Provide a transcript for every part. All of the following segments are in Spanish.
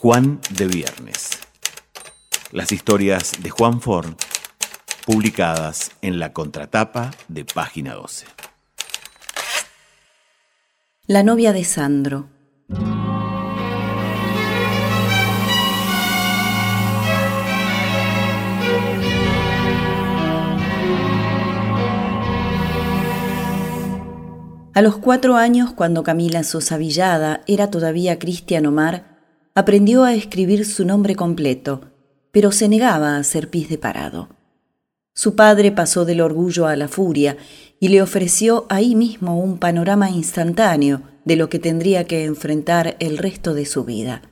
Juan de Viernes. Las historias de Juan Ford, publicadas en la contratapa de página 12. La novia de Sandro. A los cuatro años, cuando Camila Sosa Villada era todavía Cristian Omar, aprendió a escribir su nombre completo, pero se negaba a ser pis de parado. Su padre pasó del orgullo a la furia y le ofreció ahí mismo un panorama instantáneo de lo que tendría que enfrentar el resto de su vida.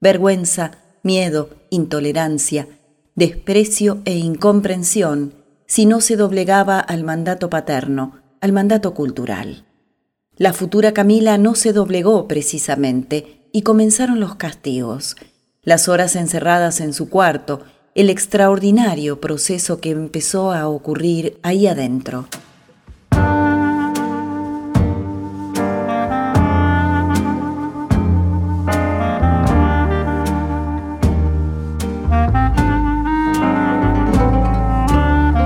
Vergüenza, miedo, intolerancia, desprecio e incomprensión si no se doblegaba al mandato paterno, al mandato cultural. La futura Camila no se doblegó precisamente y comenzaron los castigos, las horas encerradas en su cuarto, el extraordinario proceso que empezó a ocurrir ahí adentro.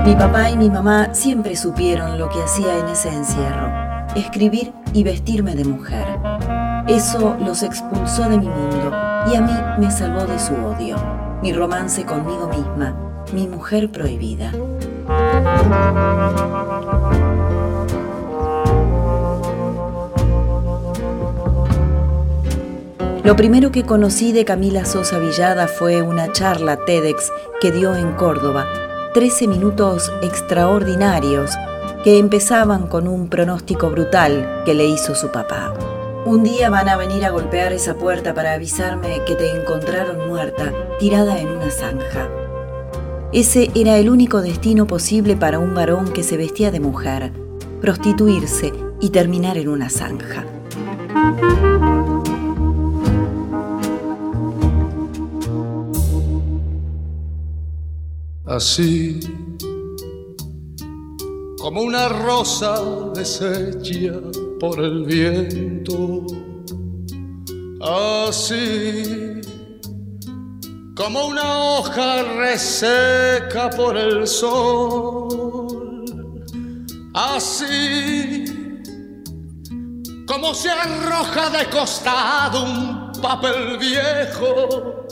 Mi papá y mi mamá siempre supieron lo que hacía en ese encierro escribir y vestirme de mujer. Eso los expulsó de mi mundo y a mí me salvó de su odio, mi romance conmigo misma, mi mujer prohibida. Lo primero que conocí de Camila Sosa Villada fue una charla TEDx que dio en Córdoba, 13 minutos extraordinarios que empezaban con un pronóstico brutal que le hizo su papá. Un día van a venir a golpear esa puerta para avisarme que te encontraron muerta, tirada en una zanja. Ese era el único destino posible para un varón que se vestía de mujer, prostituirse y terminar en una zanja. Así como una rosa deshecha por el viento, así como una hoja reseca por el sol, así como se arroja de costado un papel viejo,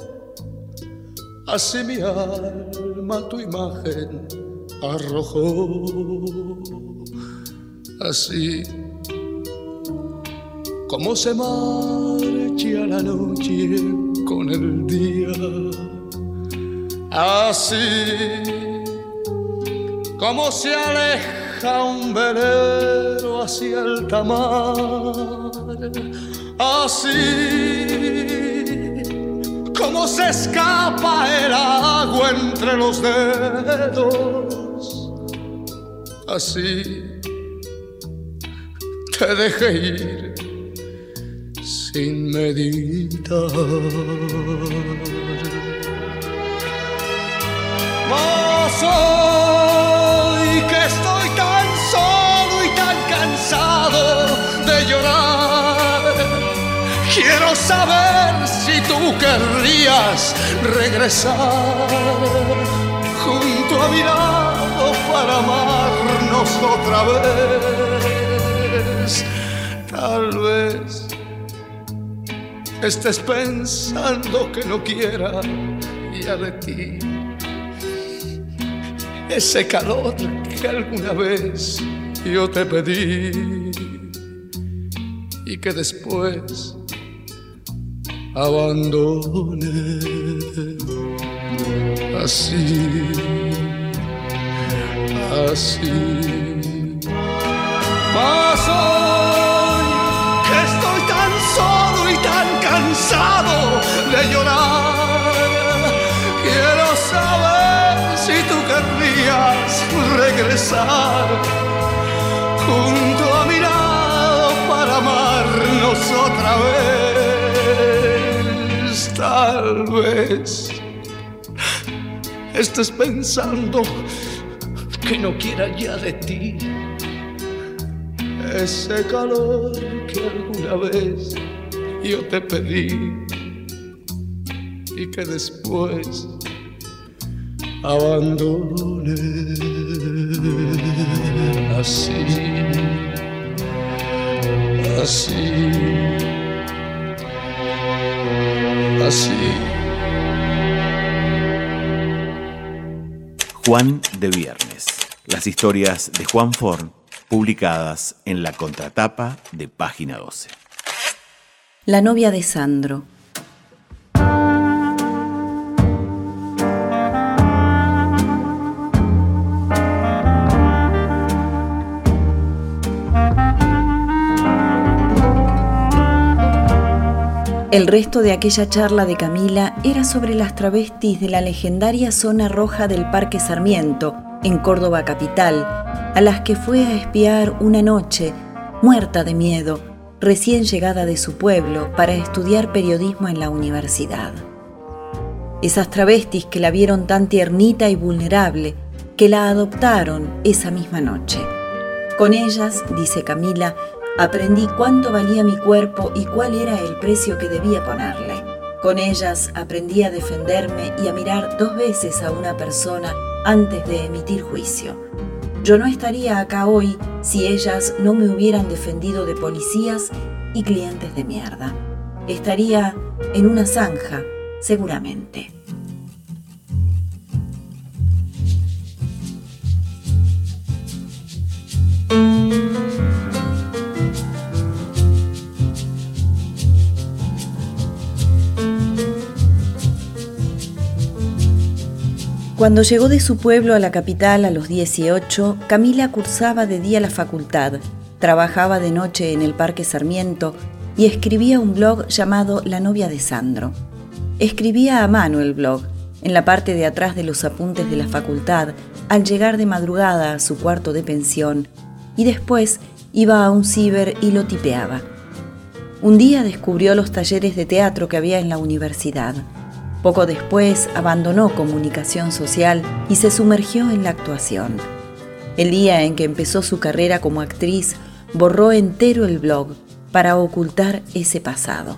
así mi alma tu imagen arrojó. Así como se marcha la noche con el día, así como se aleja un velero hacia el tamar, así como se escapa el agua entre los dedos. Así te dejé ir sin meditar. Mas hoy que estoy tan solo y tan cansado de llorar, quiero saber si tú querrías regresar junto a mi lado para amarnos otra vez. Tal vez estés pensando que no quiera ya de ti. Ese calor que alguna vez yo te pedí y que después abandone así, así. Mas de llorar, quiero saber si tú querrías regresar junto a mi lado para amarnos otra vez, tal vez estés pensando que no quiera ya de ti ese calor que alguna vez yo te pedí y que después abandone así, así, así. Juan de Viernes. Las historias de Juan Forn publicadas en la contratapa de página 12. La novia de Sandro. El resto de aquella charla de Camila era sobre las travestis de la legendaria zona roja del Parque Sarmiento, en Córdoba capital, a las que fue a espiar una noche, muerta de miedo, recién llegada de su pueblo para estudiar periodismo en la universidad. Esas travestis que la vieron tan tiernita y vulnerable, que la adoptaron esa misma noche. Con ellas, dice Camila, aprendí cuánto valía mi cuerpo y cuál era el precio que debía ponerle. Con ellas aprendí a defenderme y a mirar dos veces a una persona antes de emitir juicio. Yo no estaría acá hoy si ellas no me hubieran defendido de policías y clientes de mierda. Estaría en una zanja, seguramente. Cuando llegó de su pueblo a la capital a los 18, Camila cursaba de día la facultad, trabajaba de noche en el Parque Sarmiento y escribía un blog llamado La novia de Sandro. Escribía a mano el blog, en la parte de atrás de los apuntes de la facultad, al llegar de madrugada a su cuarto de pensión, y después iba a un ciber y lo tipeaba. Un día descubrió los talleres de teatro que había en la universidad. Poco después abandonó comunicación social y se sumergió en la actuación. El día en que empezó su carrera como actriz, borró entero el blog para ocultar ese pasado.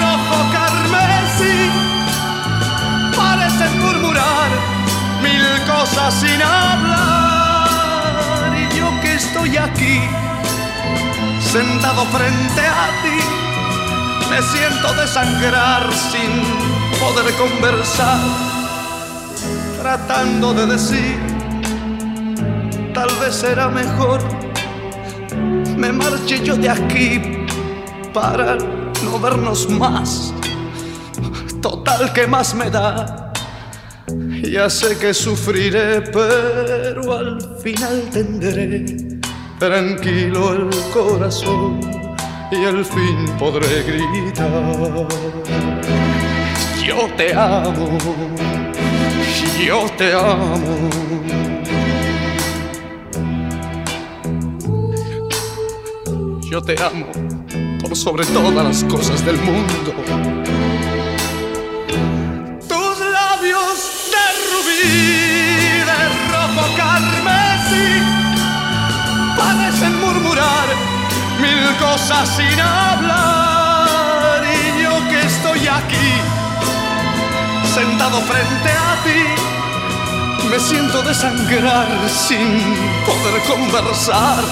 rojo carmesí. Parecen murmurar mil cosas sin hablar. Y yo que estoy aquí sentado frente a ti me siento desangrar sin poder conversar tratando de decir tal vez será mejor me marche yo de aquí para no vernos más. Total, que más me da? Ya sé que sufriré, pero al final tendré tranquilo el corazón y al fin podré gritar. Yo te amo, yo te amo. Yo te amo sobre todas las cosas del mundo. Tus labios de rubí, de rojo carmesí, parecen murmurar mil cosas sin hablar. aquí, sentado frente a ti, me siento desangrar sin poder conversar,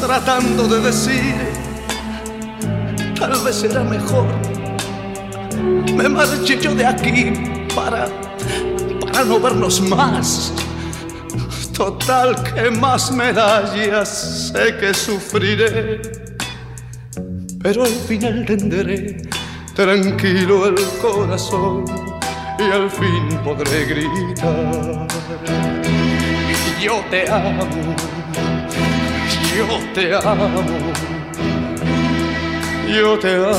tratando de decir, tal vez será mejor, me marché yo de aquí para, para no vernos más. Total que más medallas sé que sufriré pero al final tendré tranquilo el corazón y al fin podré gritar. Yo te amo, yo te amo, yo te amo.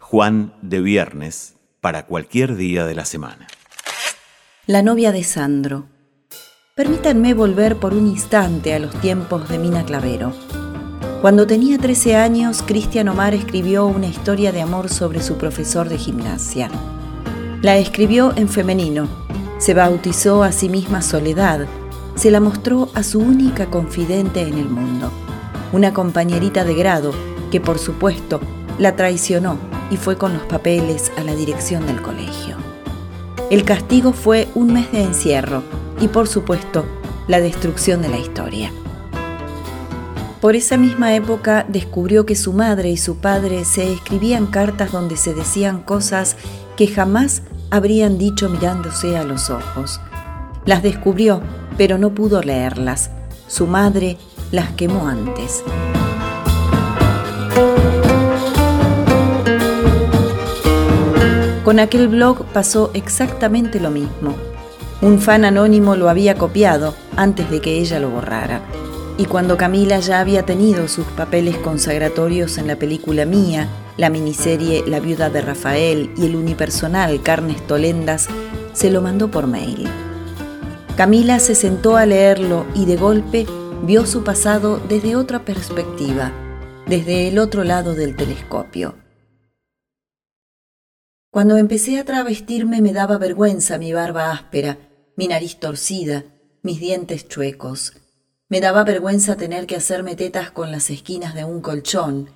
Juan de Viernes para cualquier día de la semana. La novia de Sandro. Permítanme volver por un instante a los tiempos de Mina Clavero. Cuando tenía 13 años, Cristian Omar escribió una historia de amor sobre su profesor de gimnasia. La escribió en femenino, se bautizó a sí misma Soledad, se la mostró a su única confidente en el mundo, una compañerita de grado que por supuesto la traicionó y fue con los papeles a la dirección del colegio. El castigo fue un mes de encierro y por supuesto la destrucción de la historia. Por esa misma época descubrió que su madre y su padre se escribían cartas donde se decían cosas que jamás habrían dicho mirándose a los ojos. Las descubrió, pero no pudo leerlas. Su madre las quemó antes. Con aquel blog pasó exactamente lo mismo. Un fan anónimo lo había copiado antes de que ella lo borrara. Y cuando Camila ya había tenido sus papeles consagratorios en la película Mía, la miniserie La viuda de Rafael y el unipersonal Carnes Tolendas, se lo mandó por mail. Camila se sentó a leerlo y de golpe vio su pasado desde otra perspectiva, desde el otro lado del telescopio. Cuando empecé a travestirme me daba vergüenza mi barba áspera, mi nariz torcida, mis dientes chuecos. Me daba vergüenza tener que hacerme tetas con las esquinas de un colchón.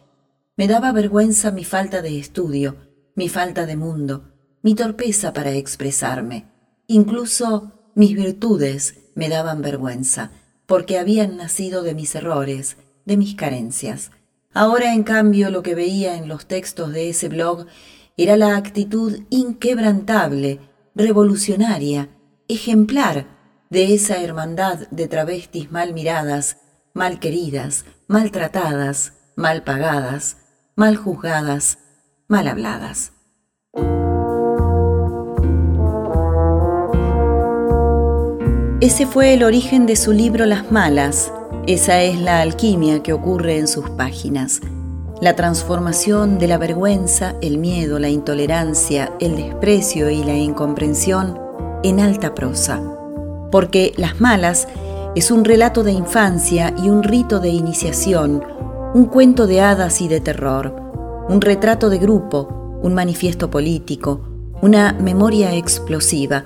Me daba vergüenza mi falta de estudio, mi falta de mundo, mi torpeza para expresarme. Incluso mis virtudes me daban vergüenza, porque habían nacido de mis errores, de mis carencias. Ahora, en cambio, lo que veía en los textos de ese blog era la actitud inquebrantable, revolucionaria, ejemplar de esa hermandad de travestis mal miradas, mal queridas, maltratadas, mal pagadas, mal juzgadas, mal habladas. Ese fue el origen de su libro Las Malas. Esa es la alquimia que ocurre en sus páginas la transformación de la vergüenza, el miedo, la intolerancia, el desprecio y la incomprensión en alta prosa. Porque Las Malas es un relato de infancia y un rito de iniciación, un cuento de hadas y de terror, un retrato de grupo, un manifiesto político, una memoria explosiva,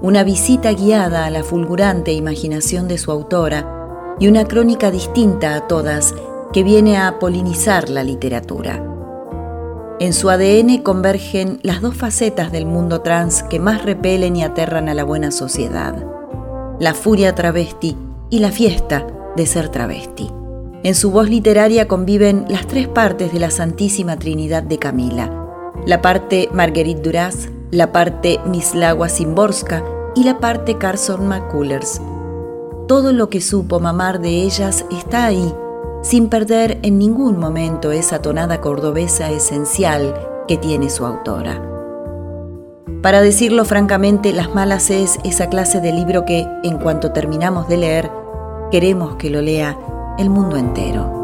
una visita guiada a la fulgurante imaginación de su autora y una crónica distinta a todas que viene a polinizar la literatura. En su ADN convergen las dos facetas del mundo trans que más repelen y aterran a la buena sociedad, la furia travesti y la fiesta de ser travesti. En su voz literaria conviven las tres partes de la Santísima Trinidad de Camila, la parte Marguerite Duras, la parte Mislawa Simborska y la parte Carson McCullers. Todo lo que supo mamar de ellas está ahí sin perder en ningún momento esa tonada cordobesa esencial que tiene su autora. Para decirlo francamente, Las Malas es esa clase de libro que, en cuanto terminamos de leer, queremos que lo lea el mundo entero.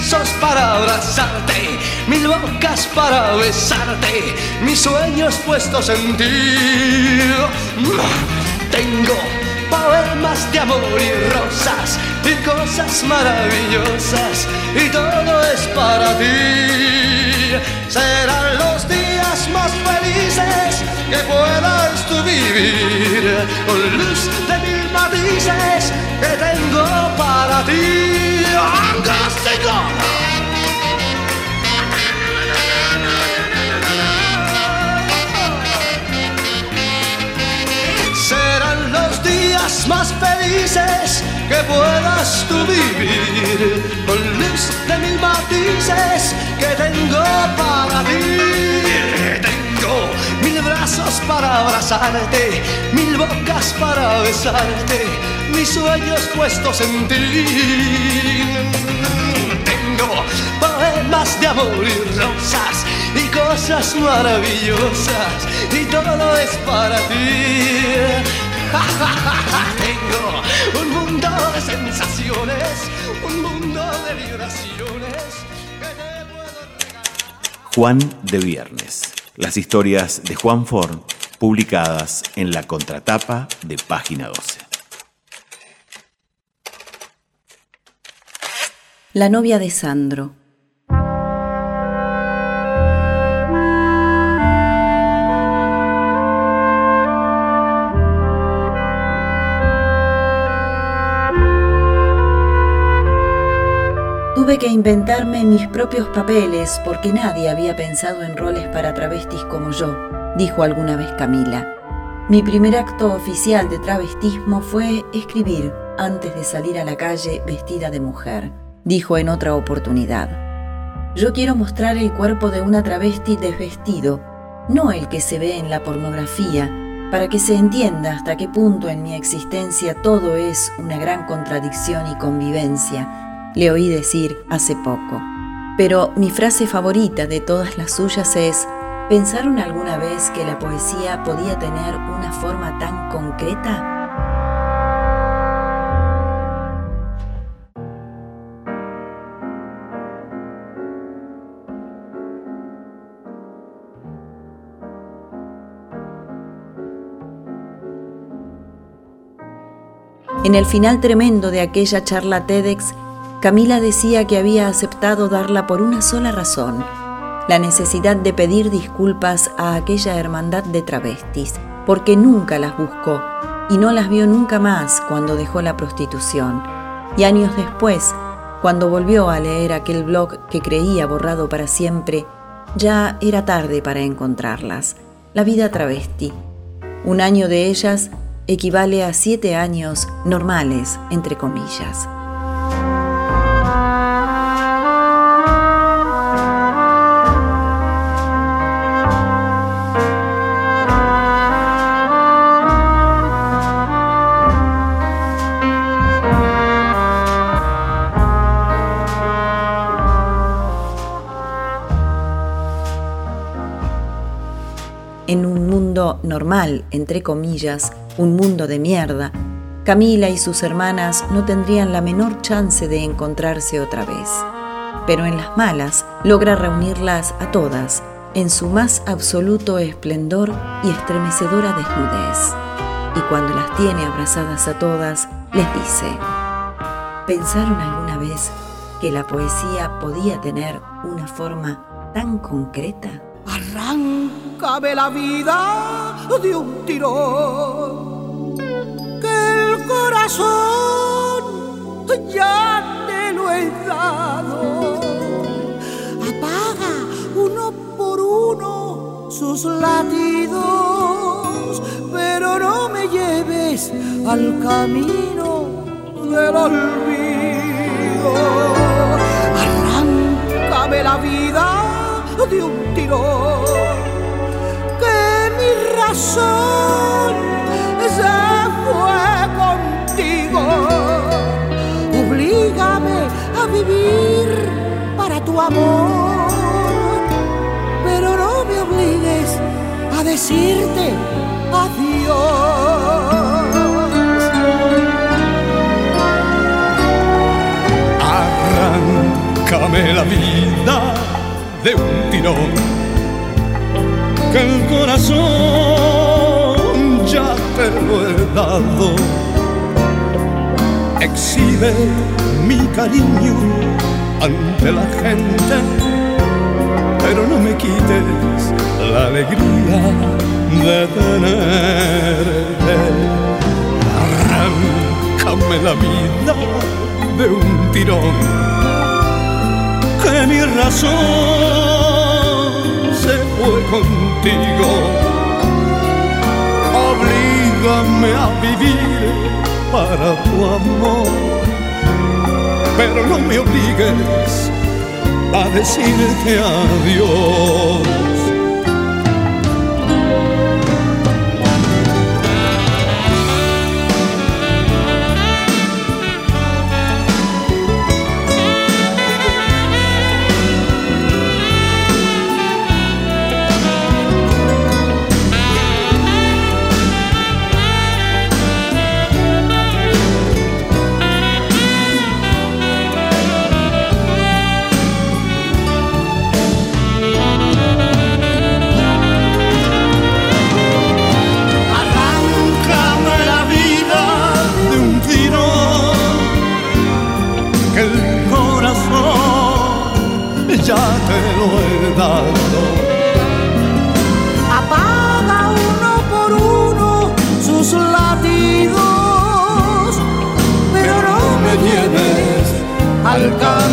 Brazos para abrazarte, mil bocas para besarte, mis sueños puestos en ti. Tengo poemas de amor y rosas y cosas maravillosas y todo es para ti. Serán los días más felices que puedas tú vivir con luz de mil matices que tengo para ti. Serán los días más felices que puedas tú vivir con luz de mil matices que tengo para ti. Tengo mil brazos para abrazarte, mil bocas para besarte, mis sueños puestos en ti. Tengo poemas de amor y rosas y cosas maravillosas y todo es para ti. Tengo un mundo de sensaciones, un mundo de vibraciones. Juan de Viernes. Las historias de Juan Forn publicadas en la contratapa de página 12. La novia de Sandro. Tuve que inventarme mis propios papeles porque nadie había pensado en roles para travestis como yo, dijo alguna vez Camila. Mi primer acto oficial de travestismo fue escribir antes de salir a la calle vestida de mujer, dijo en otra oportunidad. Yo quiero mostrar el cuerpo de una travesti desvestido, no el que se ve en la pornografía, para que se entienda hasta qué punto en mi existencia todo es una gran contradicción y convivencia, le oí decir hace poco. Pero mi frase favorita de todas las suyas es, ¿pensaron alguna vez que la poesía podía tener una forma tan concreta? En el final tremendo de aquella charla TEDx, Camila decía que había aceptado darla por una sola razón, la necesidad de pedir disculpas a aquella hermandad de travestis, porque nunca las buscó y no las vio nunca más cuando dejó la prostitución. Y años después, cuando volvió a leer aquel blog que creía borrado para siempre, ya era tarde para encontrarlas. La vida travesti. Un año de ellas equivale a siete años normales, entre comillas. En un mundo normal, entre comillas, un mundo de mierda, Camila y sus hermanas no tendrían la menor chance de encontrarse otra vez. Pero en las malas logra reunirlas a todas en su más absoluto esplendor y estremecedora desnudez. Y cuando las tiene abrazadas a todas, les dice, ¿pensaron alguna vez que la poesía podía tener una forma tan concreta? Arráncame la vida de un tirón, corazón ya te lo he dado. Apaga uno por uno sus latidos, pero no me lleves al camino del olvido. Arráncame la vida de un tirón razón pero no me obligues a decirte adiós. Arráncame la vida de un tirón que el corazón ya te lo he dado. Exhibe mi cariño ante la gente, pero no me quites la alegría de tenerte. Arráncame la vida de un tirón, que mi razón se fue contigo. Oblígame a vivir para tu amor, pero no me obligues a decirte adiós. alcanzar.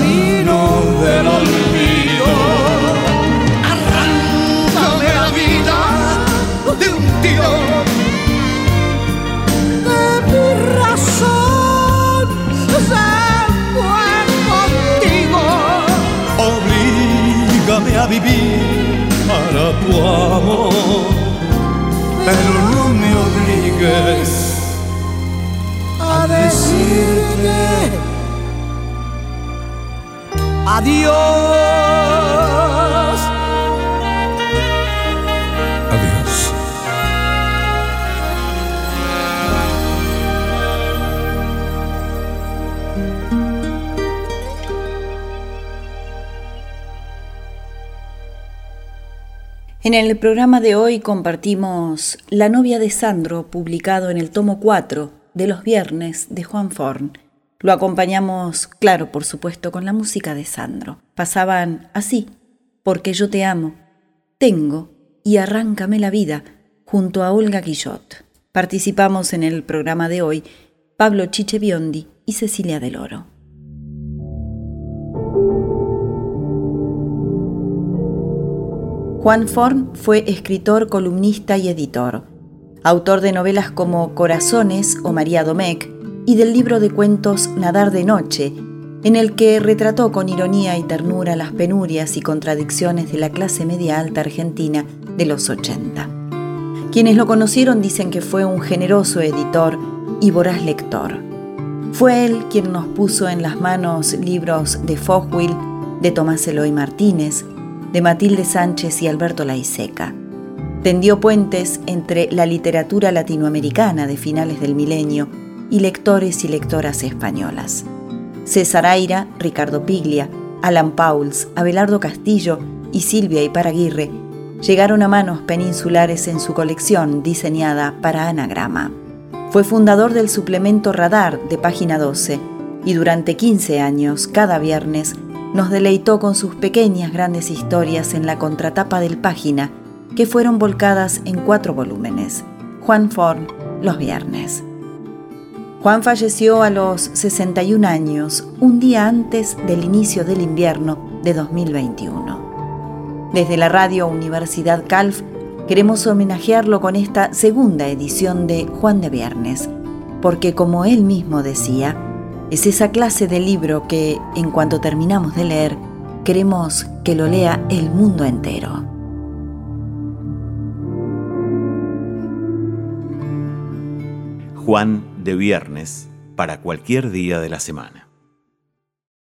En el programa de hoy compartimos La novia de Sandro, publicado en el tomo 4 de los viernes de Juan Forn. Lo acompañamos, claro, por supuesto, con la música de Sandro. Pasaban así, porque yo te amo, tengo y arráncame la vida, junto a Olga Guillot. Participamos en el programa de hoy Pablo Chiche Biondi y Cecilia del Oro. Juan Forn fue escritor, columnista y editor, autor de novelas como Corazones o María Domecq y del libro de cuentos Nadar de Noche, en el que retrató con ironía y ternura las penurias y contradicciones de la clase media alta argentina de los 80. Quienes lo conocieron dicen que fue un generoso editor y voraz lector. Fue él quien nos puso en las manos libros de Fogwill, de Tomás Eloy Martínez, de Matilde Sánchez y Alberto Laiseca. Tendió puentes entre la literatura latinoamericana de finales del milenio y lectores y lectoras españolas. César Aira, Ricardo Piglia, Alan Pauls, Abelardo Castillo y Silvia Iparaguirre llegaron a manos peninsulares en su colección diseñada para anagrama. Fue fundador del suplemento Radar de Página 12 y durante 15 años, cada viernes, nos deleitó con sus pequeñas grandes historias en la contratapa del página, que fueron volcadas en cuatro volúmenes. Juan Forn, Los Viernes. Juan falleció a los 61 años, un día antes del inicio del invierno de 2021. Desde la radio Universidad Calf queremos homenajearlo con esta segunda edición de Juan de Viernes, porque como él mismo decía, es esa clase de libro que, en cuanto terminamos de leer, queremos que lo lea el mundo entero. Juan de Viernes para cualquier día de la semana.